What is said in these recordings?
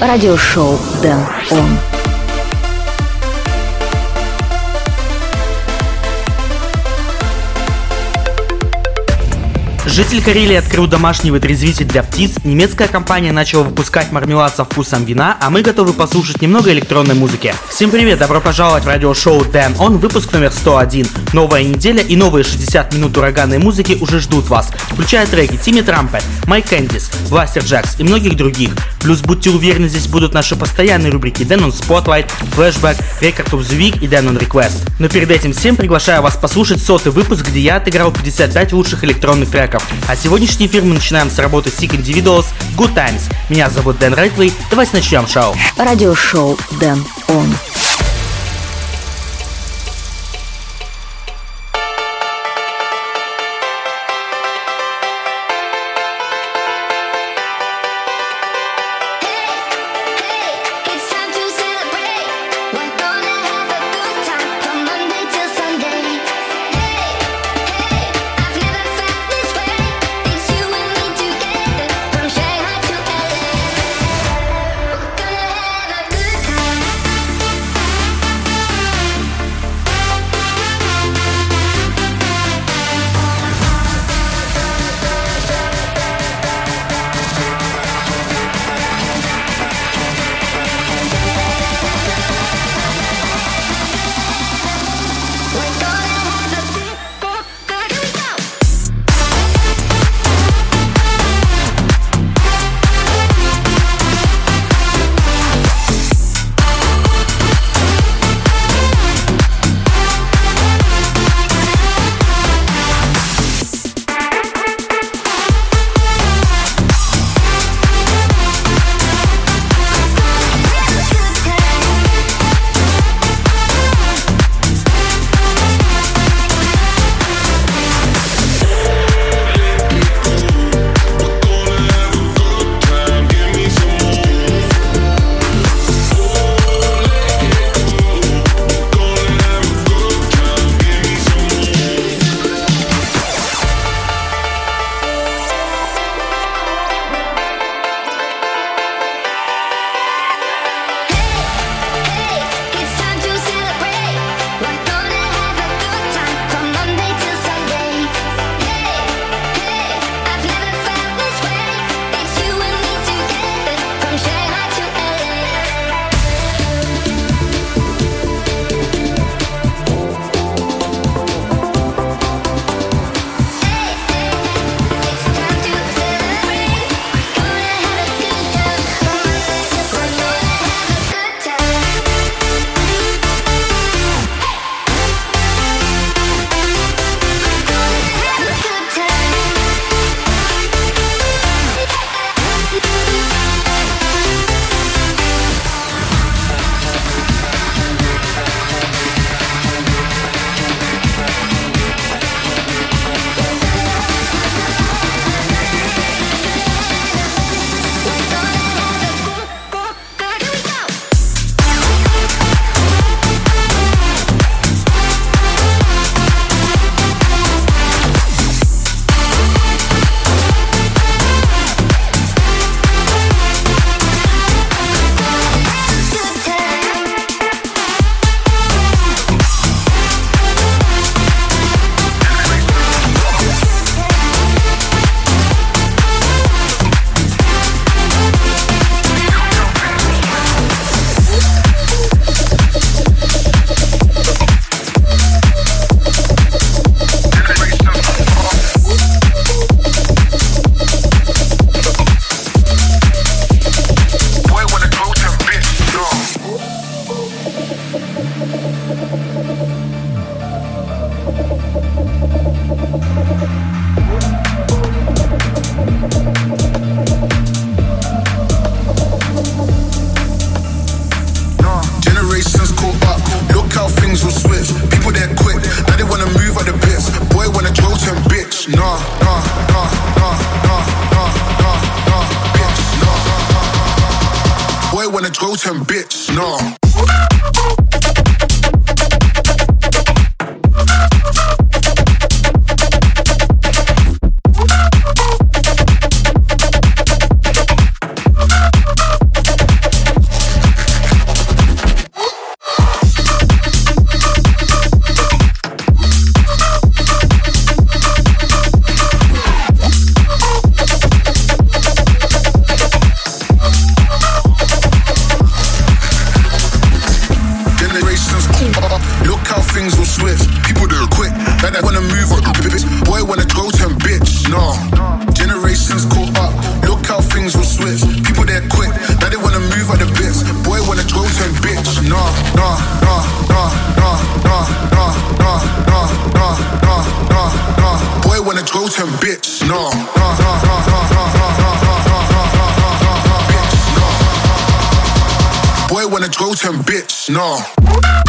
радиошоу Дэн Он. Житель Карелии открыл домашний вытрезвитель для птиц, немецкая компания начала выпускать мармелад со вкусом вина, а мы готовы послушать немного электронной музыки. Всем привет, добро пожаловать в радиошоу Дэн Он, выпуск номер 101. Новая неделя и новые 60 минут ураганной музыки уже ждут вас, включая треки Тимми Трампет, Майк Кэндис, Властер Джекс и многих других. Плюс будьте уверены, здесь будут наши постоянные рубрики Дэн On Spotlight, Flashback, Record of the Week и Дэн On Request. Но перед этим всем приглашаю вас послушать сотый выпуск, где я отыграл 55 лучших электронных треков. А сегодняшний эфир мы начинаем с работы Sick Individuals Good Times. Меня зовут Дэн Райтвей. Давайте начнем шоу. Радиошоу Дэн Он. that Goten bitch. No, bitch. Boy, wanna Goten bitch. No.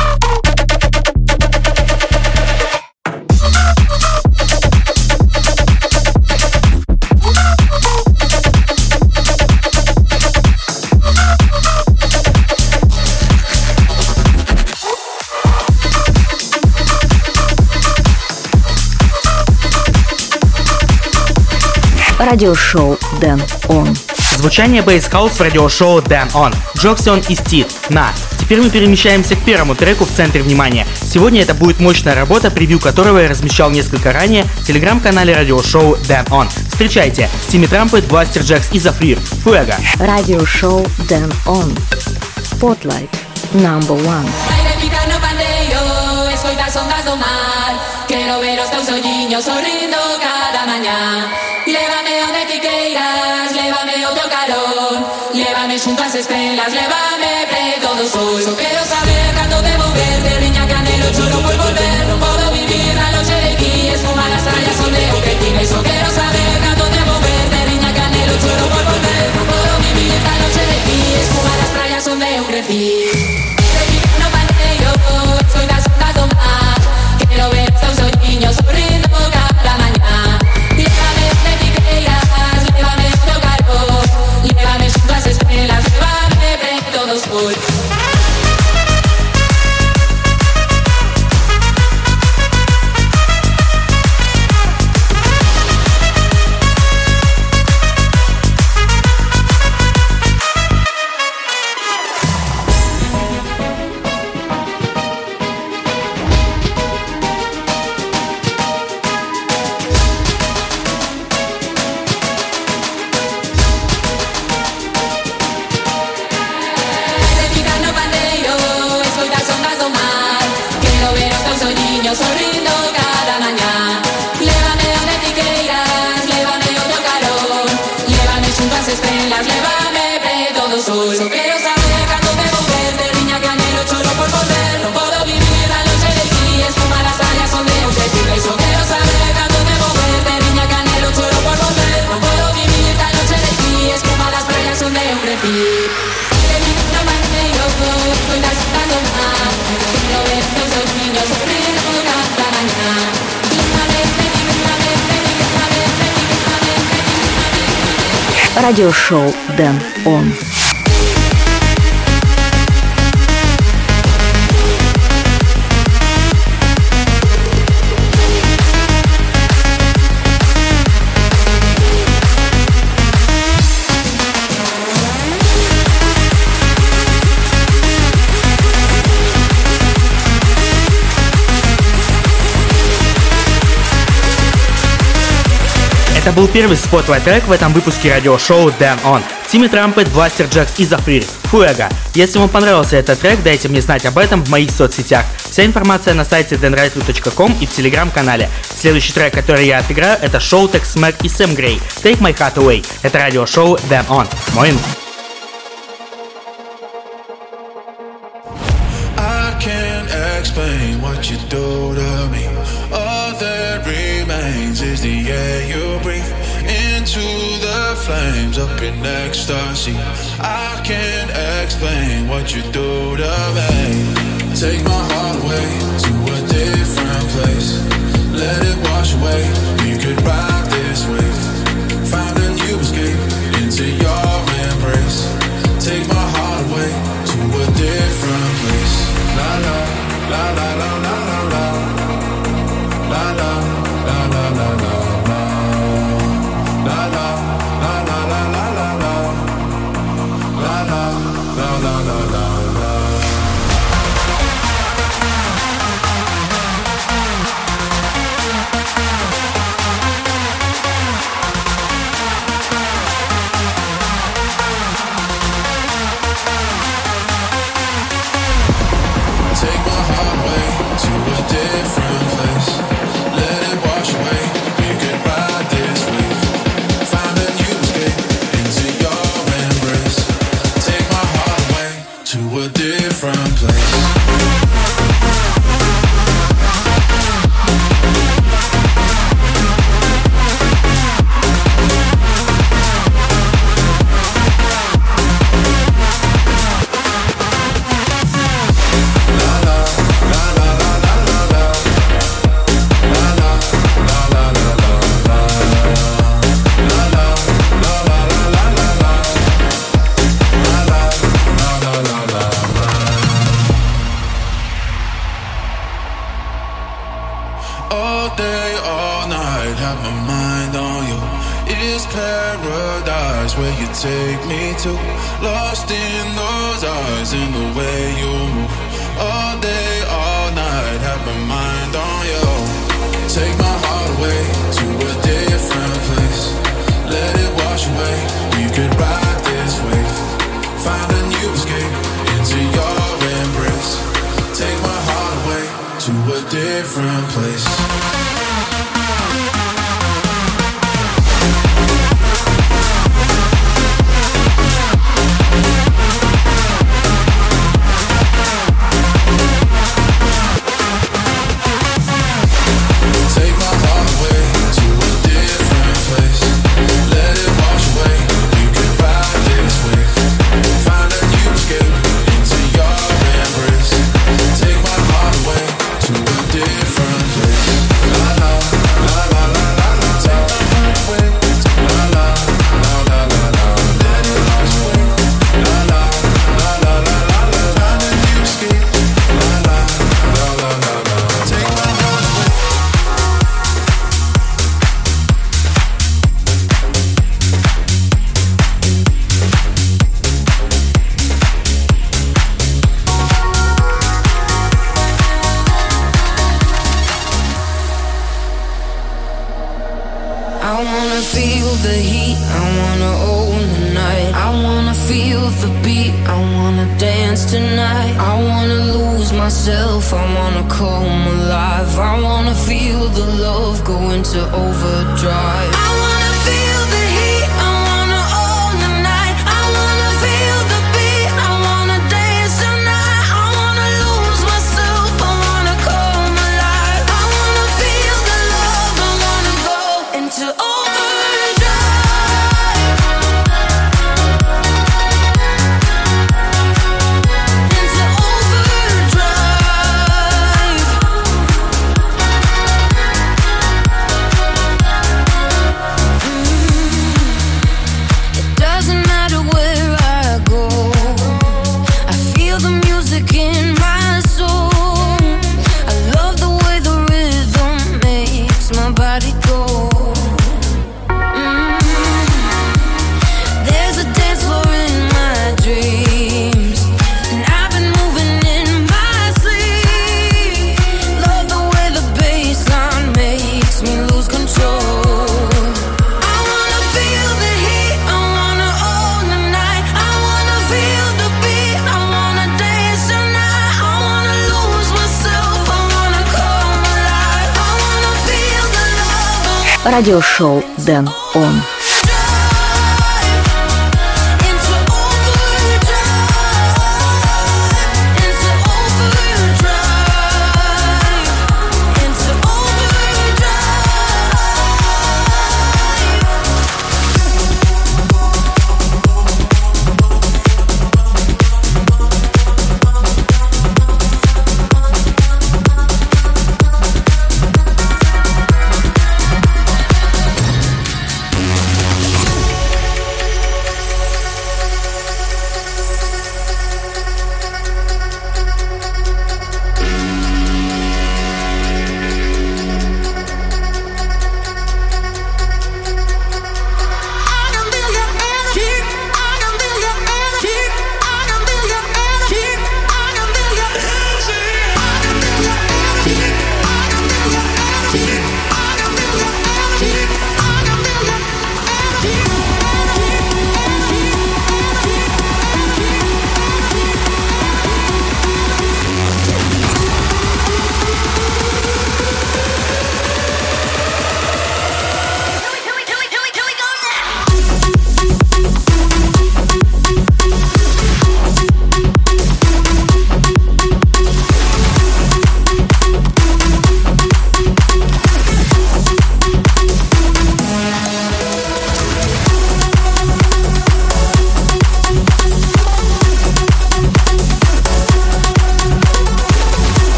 Радиошоу Den ON. Звучание bass house в радиошоу Den ON, Джоксон и Стит, на. Теперь мы перемещаемся к первому треку в центре внимания. Сегодня это будет мощная работа, превью которого я размещал несколько ранее в телеграм-канале радиошоу Den ON. Встречайте, Timmy Trumpet, Blasterjaxx и Zafrir, Fuego. Радиошоу Den ON. Spotlight. Number one. Baila e pica no pandeiro, escoitar as ondas do mar Quero ver os teus ollinhos sorrindo cada mañá Lévame xunto ás estrelas, lévame preto do sol Só quero saber canto debo verte, riña canelo, choro por volver. Non podo vivir na loxe de ti, espuma nas rayas onde eu crecí Só quero saber canto debo verte, riña canelo, choro por volver. Non podo vivir na loxe de ti, espuma nas rayas onde eu crecí Радиошоу Дэн Он. Это был первый spotlight трек в этом выпуске радиошоу Den ON. Timmy Trumpet, Blasterjaxx и Zafrir. Fuego. Если вам понравился этот трек, дайте мне знать об этом в моих соцсетях. Вся информация на сайте denrightway.com и в телеграм-канале. Следующий трек, который я отыграю, это Showtek Mac и Sam Gray. Take My Heart Away. Это радиошоу Den ON. Моин. Remains is the air you breathe into the flames up in ecstasy. I can't explain what you do to me. Take my heart away to a different place. Let it wash away. We could ride Lost in those eyes, in the way you move. All day, all night, have my mind on you. Take my heart away to a different place. Let it wash away. We could ride this wave. Find a new escape into your embrace. Take my heart away to a different place. Радиошоу Дэн Он.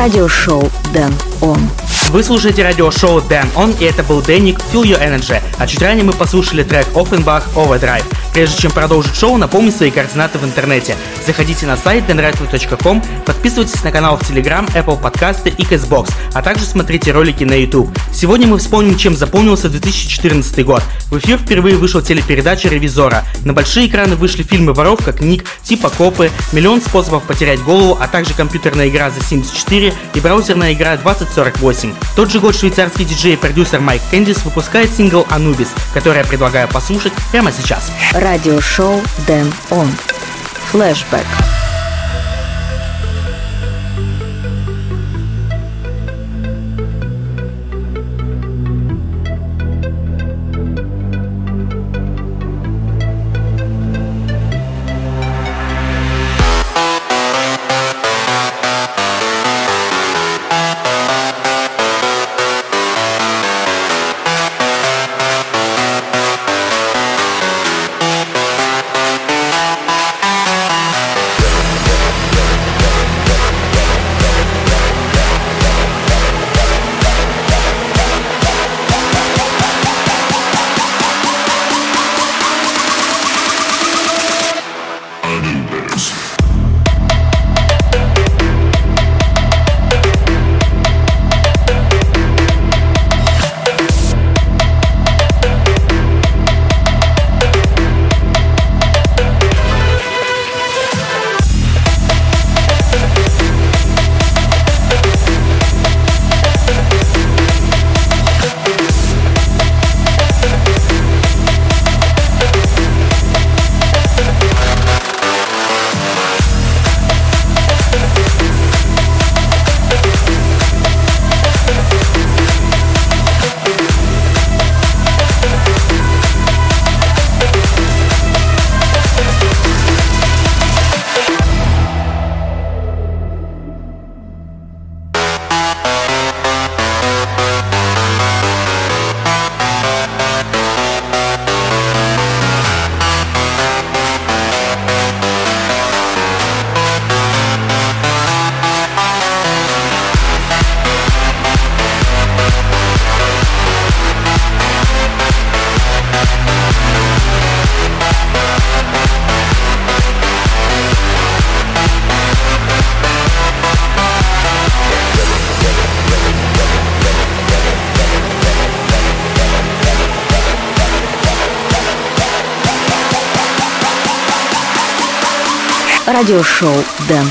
Радиошоу Дэн Он. Вы слушаете радиошоу Дэн Он, и это был Дэнник Feel Your Energy, а чуть ранее мы послушали трек Offenbach Overdrive. Прежде чем продолжить шоу, напомню свои координаты в интернете. Заходите на сайт denradio.com, подписывайтесь на канал в Telegram, Apple подкасты и Castbox, а также смотрите ролики на YouTube. Сегодня мы вспомним, чем запомнился 2014 год. В эфир впервые вышла телепередача «Ревизора». На большие экраны вышли фильмы «Воровка», «Книг», «Типа копы», «Миллион способов потерять голову», а также компьютерная игра «The Sims 4» и браузерная игра 2048. В тот же год швейцарский диджей и продюсер Майк Кэндис выпускает сингл «Анубис», который я предлагаю послушать прямо сейчас. Радиошоу Дэн Он. Флэшбэк. Радиошоу Дэн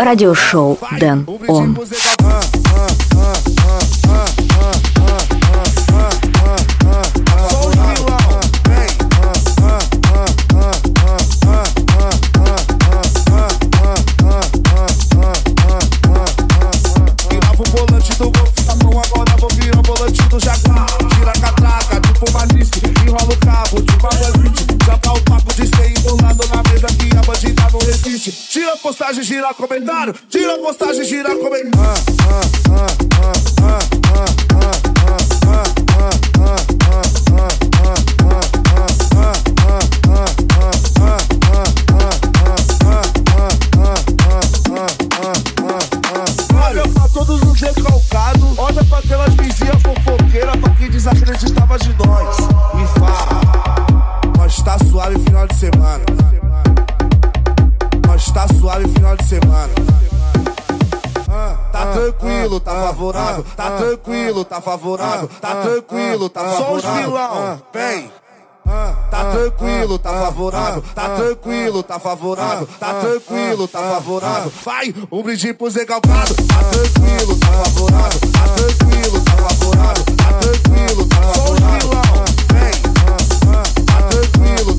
Радиошоу Дэн Он. Postagem, gira comentário. Tira a postagem, gira comentário. Tá favorável, tá tranquilo, tá favorável. Só os vilão, vem. Tá tranquilo, tá favorável, tá tranquilo, tá favorável, tá tranquilo, tá favorável. Vai, um brinde pro Zé Galgado. Tá tranquilo, tá favorável, tá tranquilo, tá favorável, tá tranquilo, tá favorável. Só os vilão, vem. Tá tranquilo,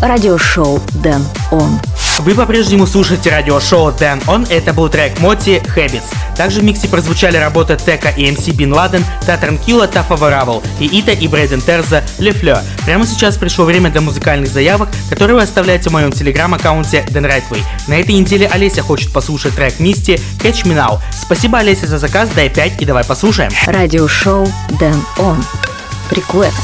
Радиошоу Дэн Он. Вы по-прежнему слушаете радиошоу Дэн Он, это был трек Моти Habits. Также в миксе прозвучали работы Тека и МС Бин Ладен, Та Транкила, Та Фаворабл и Ита и Брейден Терза Ле Флё. Прямо сейчас пришло время для музыкальных заявок, которые вы оставляете в моем телеграм-аккаунте Дэн Райтвей. На этой неделе Олеся хочет послушать трек Мисти Catch Me Now. Спасибо, Олеся, за заказ, дай 5 и давай послушаем. Радиошоу Дэн Он. Request.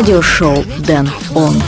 Радиошоу Дэн Он.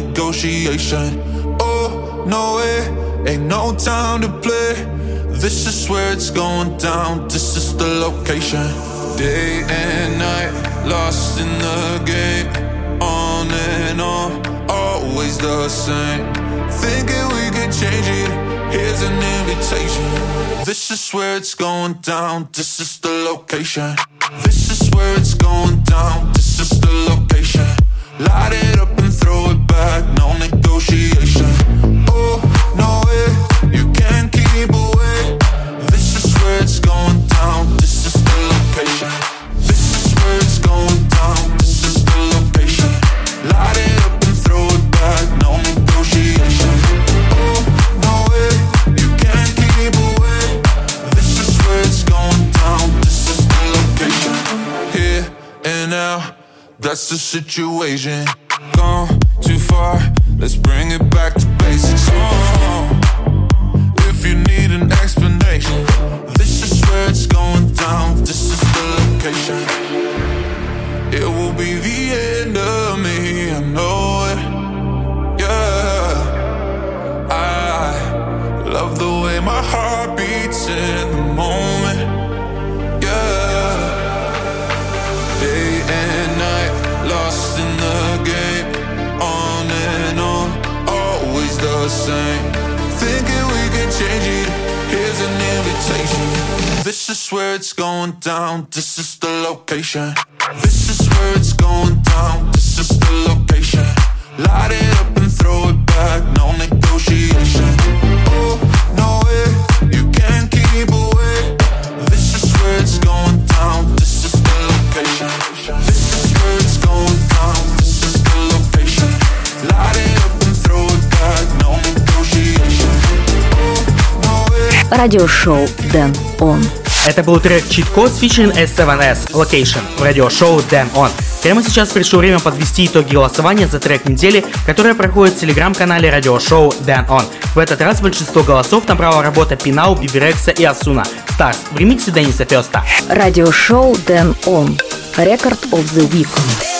Negotiation. Oh, no way, ain't no time to play. This is where it's going down, this is the location. Day and night, lost in the game. On and on, always the same. Thinking we could change it, here's an invitation. This is where it's going down, this is the location. This is where it's going down this is the location. Light it up and throw it back, no negotiation. Oh, no way, you can't keep away. This is where it's going down, this is the location. That's the situation. Gone too far, let's bring it back to same. Thinking we can change it. Here's an invitation. This is where it's going down. This is the location. This is where it's going down. This is the location. Light it up and throw it back. No negotiation. Радиошоу Den ON. Это был трек Cheat Codes featuring S7S Location в радиошоу Den ON. Прямо сейчас пришло время подвести итоги голосования за трек недели, которое проходит в телеграм-канале радиошоу Den ON. В этот раз большинство голосов набрала работа PNAU, Bebe Rexha и Ozuna. Stars в ремиксе Дениса Феста. Радиошоу Den ON. Record of the Week.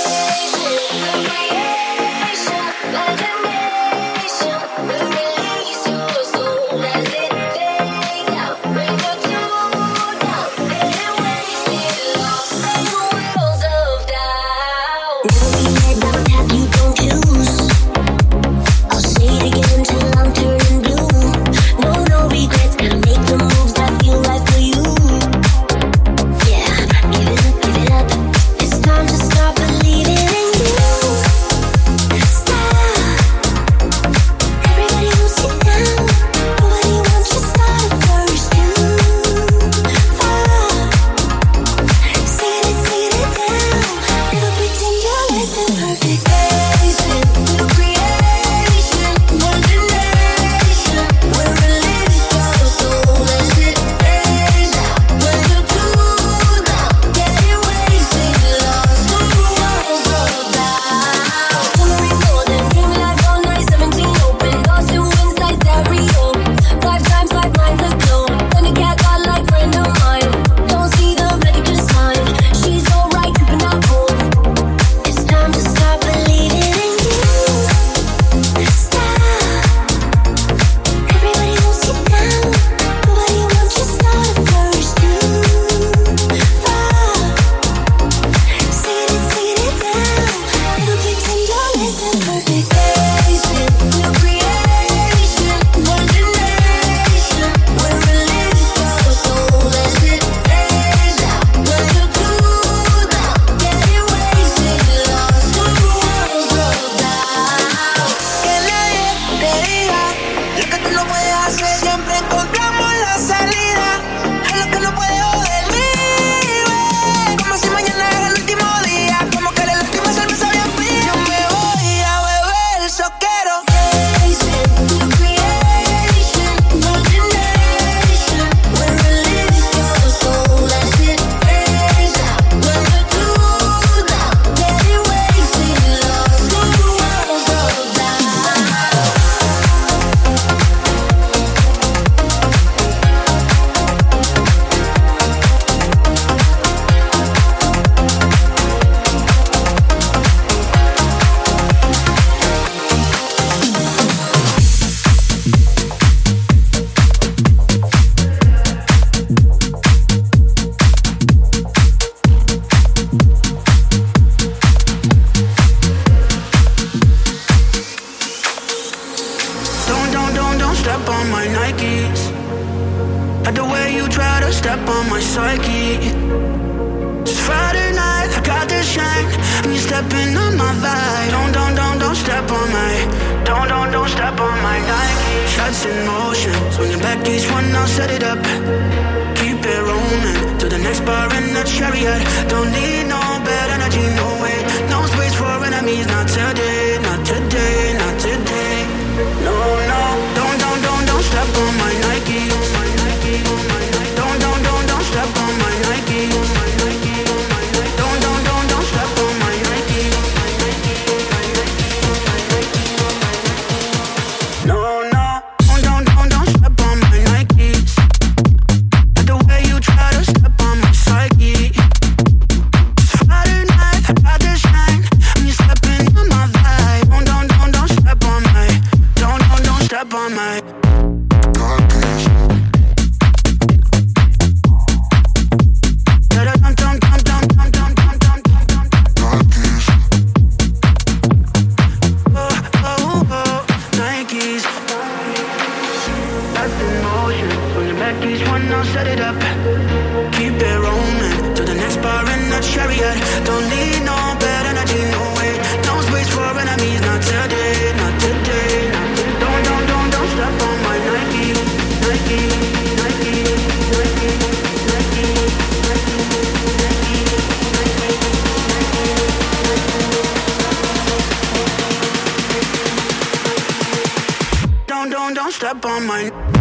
Don't step on my.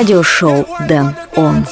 Радиошоу Дэн Он.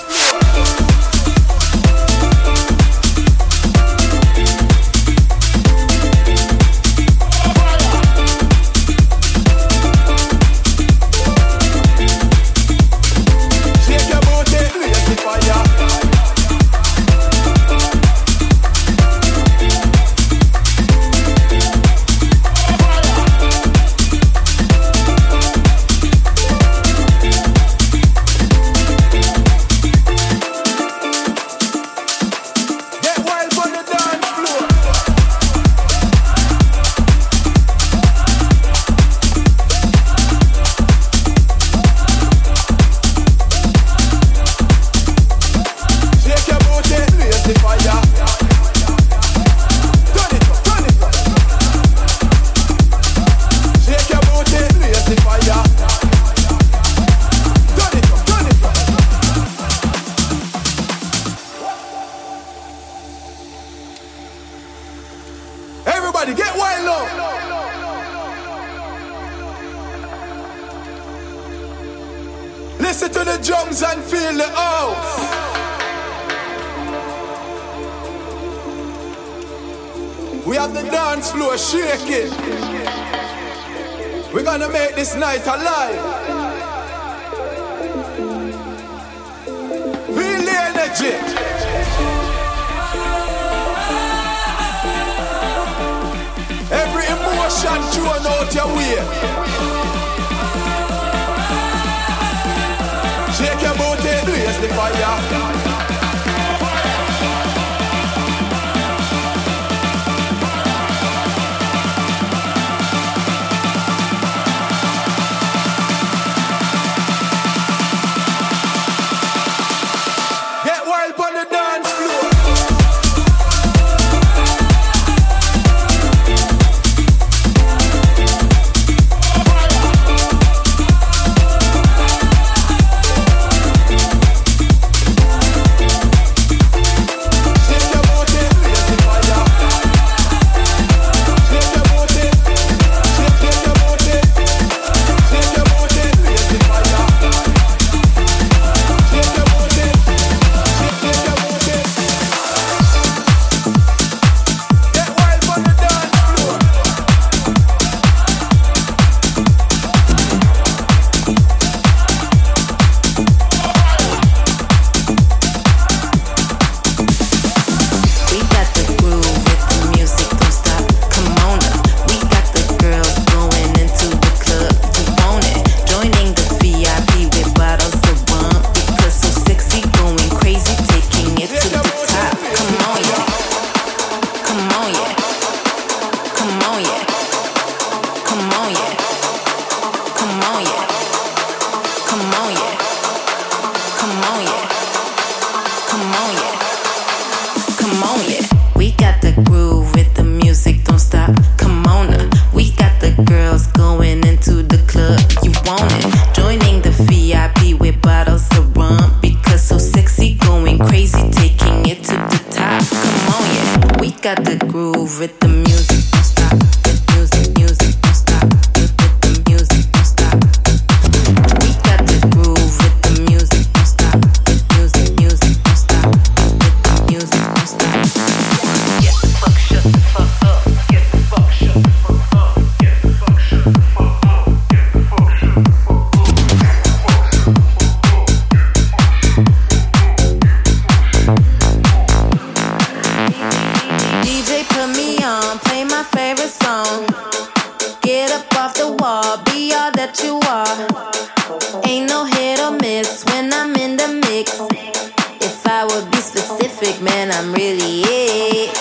It.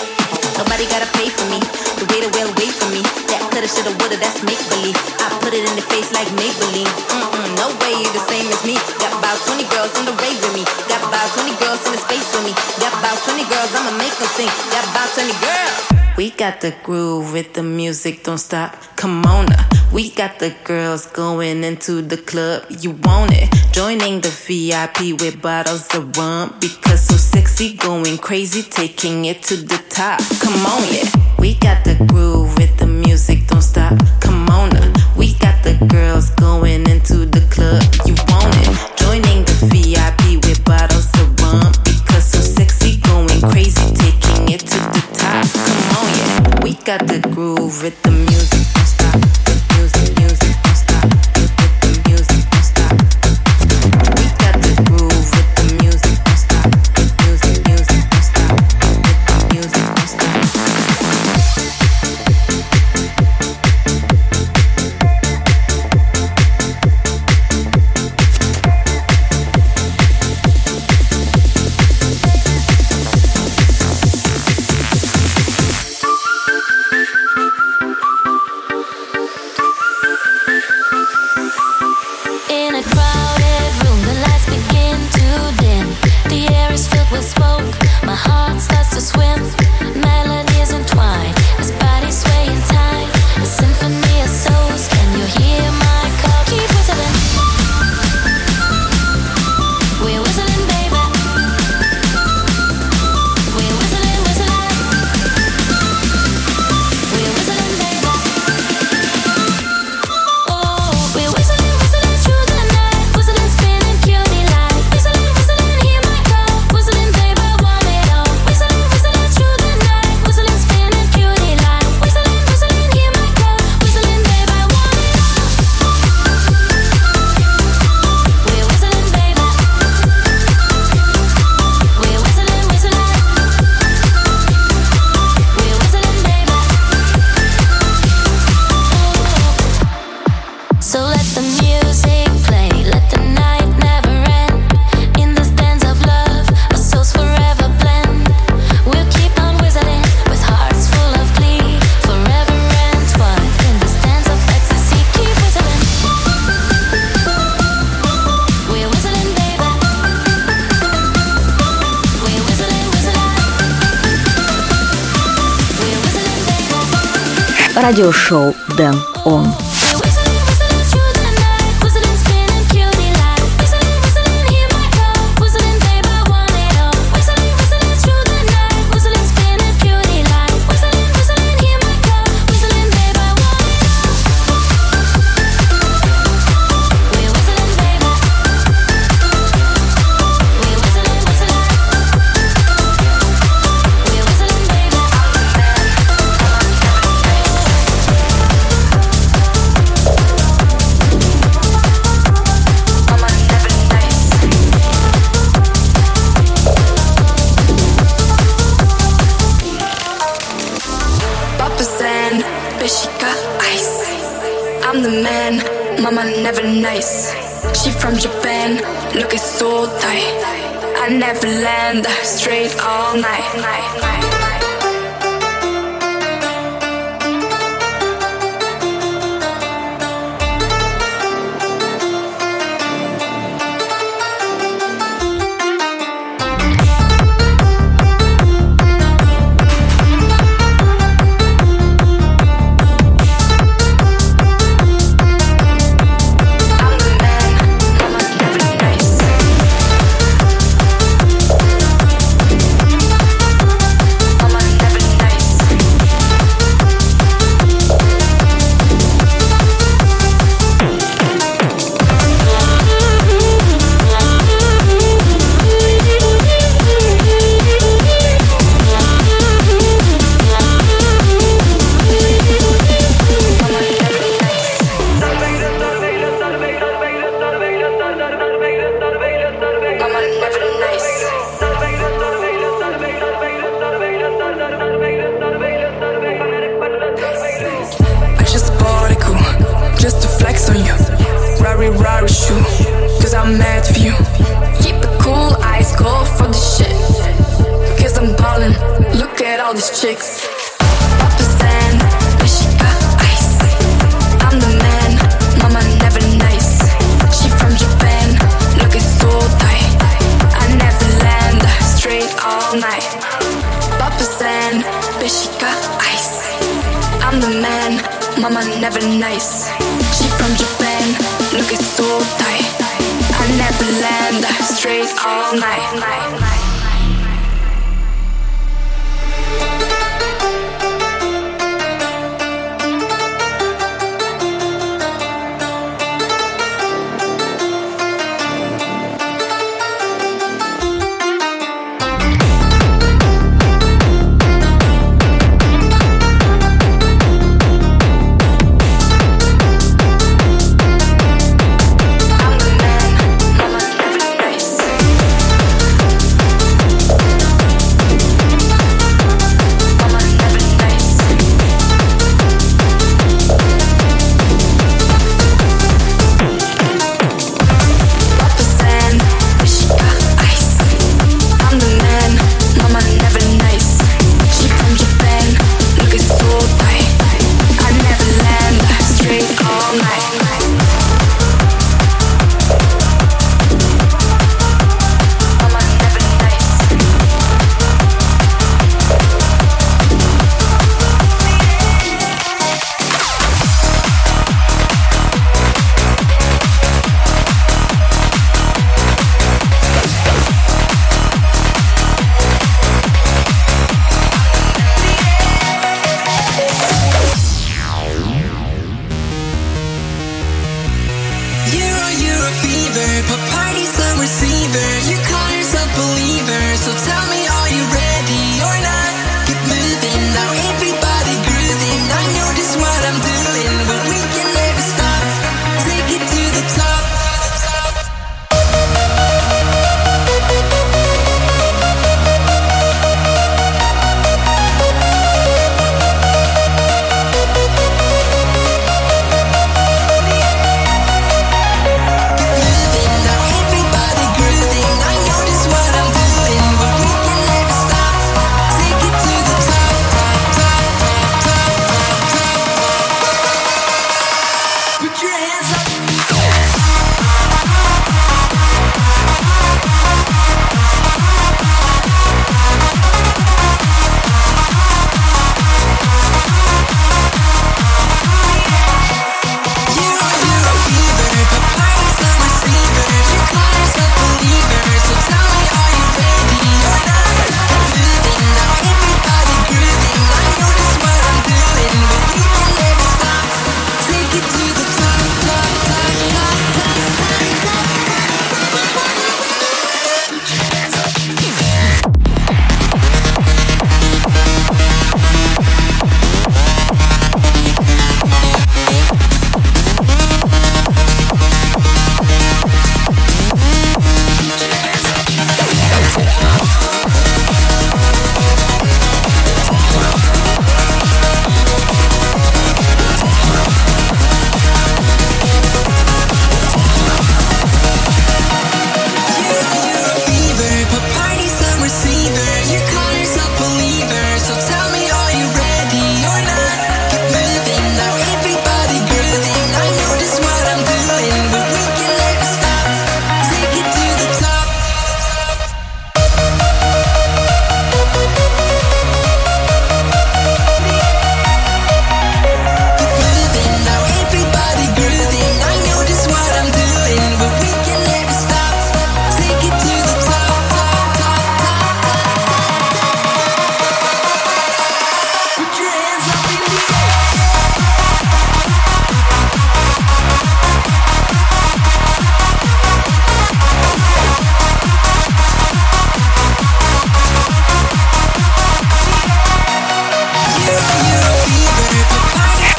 Nobody gotta pay for me. The way the well wait for me. That coulda, shoulda, woulda, that's make believe. I put it in the face like Maybelline. Mm-mm, no way you the same as me. Got about 20 girls in the rave with me. About 20 girls in the space with me. Got about 20 girls, I'ma make them sing. Got about 20 girls. We got the groove with the music, don't stop. Come on now. We got the girls going into the club. You want it? Joining the VIP with bottles of rum because so sexy, going crazy, taking it to the top. Come on, yeah. We got the groove with the music, don't stop. Come on now. We got the girls going into the club. You got the groove with the music, Радиошоу Дэн Он. Nice. She from Japan, looking so tight. I never land straight all night. night, night,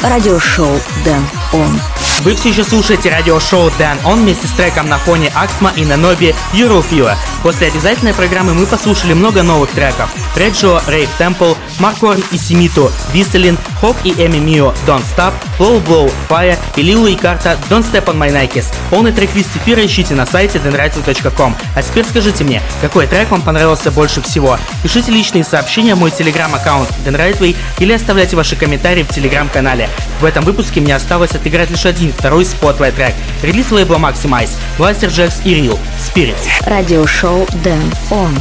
радиошоу Дэн Он. Вы все еще слушаете радиошоу Дэн Он вместе с треком на фоне Аксма и Наноби Euroфила. После обязательной программы мы послушали много новых треков. Реджо, Рейв Темпл, Маркорн и Симиту, Виселин, Хок и Эми Мио, Don't Stop, Blow Blow, Fire и Лилу и Карта Don't Step on My Nikes. Полный трек-лист эфира ищите на сайте denrightway.com. А теперь скажите мне, какой трек вам понравился больше всего? Пишите личные сообщения в мой телеграм-аккаунт denrightway или оставляйте ваши комментарии в телеграм-канале. В этом выпуске мне осталось отыграть лишь один, второй spotlight трек. Релиз лейбла Maximize, Blasterjaxx и RIELL, Spirits. Радиошоу Den ON.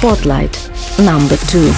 Spotlight. Number two.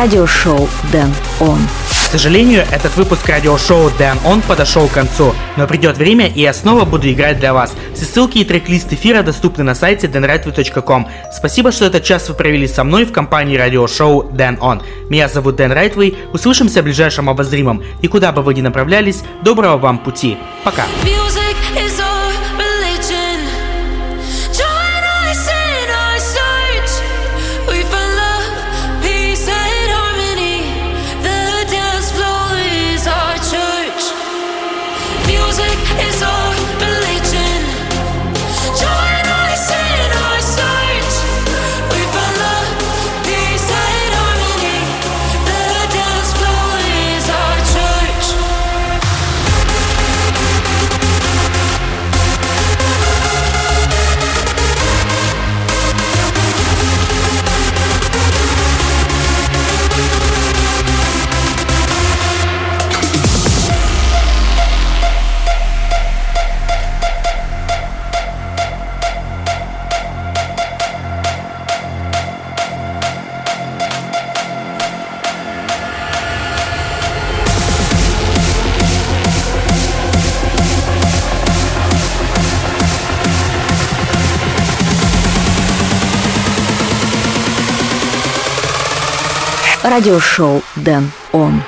Радиошоу Дэн Он. К сожалению, этот выпуск радиошоу Дэн Он подошел к концу, но придет время, и я снова буду играть для вас. Все ссылки и трек-лист эфира доступны на сайте denrightway.com. Спасибо, что этот час вы провели со мной в компании радиошоу Дэн Он. Меня зовут Дэн Райтвей, услышимся в ближайшем обозримом, и куда бы вы ни направлялись, доброго вам пути. Пока. Music is Радиошоу Дэн Он.